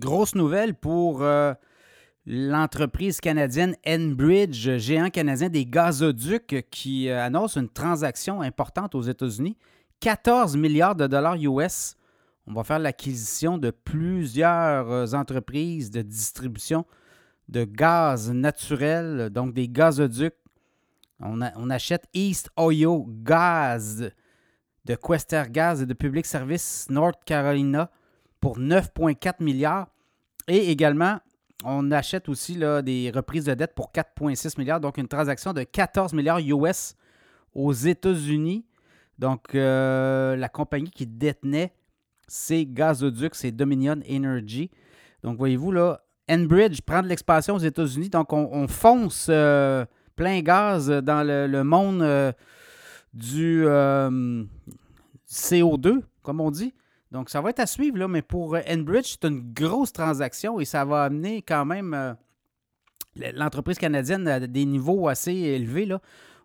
grosse nouvelle pour euh, l'entreprise canadienne Enbridge, géant canadien des gazoducs, qui euh, annonce une transaction importante aux États-Unis. 14 milliards de dollars US. On va faire l'acquisition de plusieurs euh, entreprises de distribution de gaz naturel, donc des gazoducs. On, achète East Ohio Gaz de Quester Gas et de Public Service North Carolina pour 9,4 milliards. Et également, on achète aussi là, des reprises de dette pour 4,6 milliards, donc une transaction de 14 milliards US aux États-Unis. Donc, euh, la compagnie qui détenait ces gazoducs, c'est Dominion Energy. Donc, voyez-vous, là, Enbridge prend de l'expansion aux États-Unis. Donc, on, on fonce euh, plein gaz dans le, monde euh, du euh, CO2, comme on dit. Donc, ça va être à suivre, là, mais pour euh, Enbridge, c'est une grosse transaction et ça va amener quand même euh, l'entreprise canadienne à des niveaux assez élevés. Là.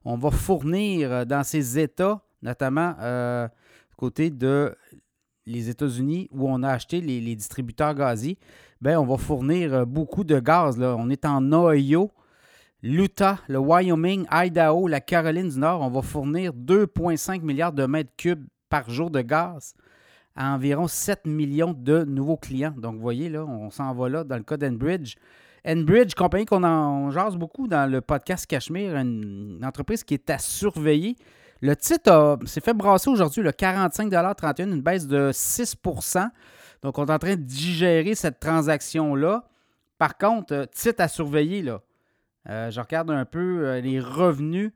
On va fournir euh, dans ces États, notamment euh, côté de les États-Unis où on a acheté les, distributeurs gaziers, ben, on va fournir beaucoup de gaz. Là. On est en Ohio, l'Utah, le Wyoming, Idaho, la Caroline du Nord. On va fournir 2,5 milliards de mètres cubes par jour de gaz à environ 7 millions de nouveaux clients. Donc, vous voyez, là, on s'en va là dans le cas d'Enbridge. Enbridge, compagnie qu'on en jase beaucoup dans le podcast Cachemire, une, entreprise qui est à surveiller. Le titre s'est fait brasser aujourd'hui, le 45,31 une baisse de 6% Donc, on est en train de digérer cette transaction-là. Par contre, euh, titre à surveiller, là. Euh, je regarde un peu euh, les revenus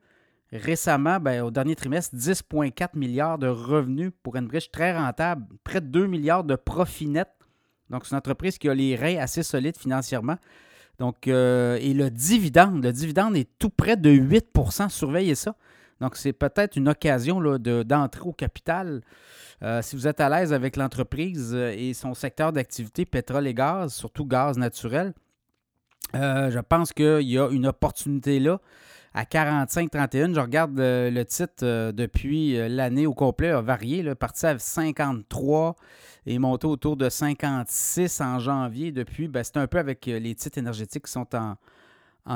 récemment, ben, au dernier trimestre, 10,4 milliards de revenus pour Enbridge, très rentable, près de 2 milliards de profit net. Donc, c'est une entreprise qui a les reins assez solides financièrement. Donc, euh, et le dividende, le dividende est tout près de 8% surveillez ça. Donc, c'est peut-être une occasion là, de- d'entrer au capital. Euh, si vous êtes à l'aise avec l'entreprise euh, et son secteur d'activité, pétrole et gaz, surtout gaz naturel, je pense qu'il y a une opportunité là à 45-31. Je regarde euh, le titre euh, depuis euh, l'année au complet, a varié, parti à 53 et monté autour de 56 en janvier. Depuis, ben, c'est un peu avec les titres énergétiques qui sont en,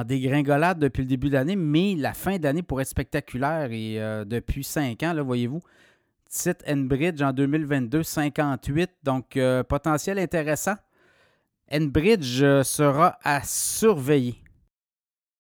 dégringolade depuis le début de l'année, mais la fin d'année pourrait être spectaculaire et depuis 5 ans, voyez-vous, titre Enbridge en 2022, 58, donc potentiel intéressant. Enbridge sera à surveiller.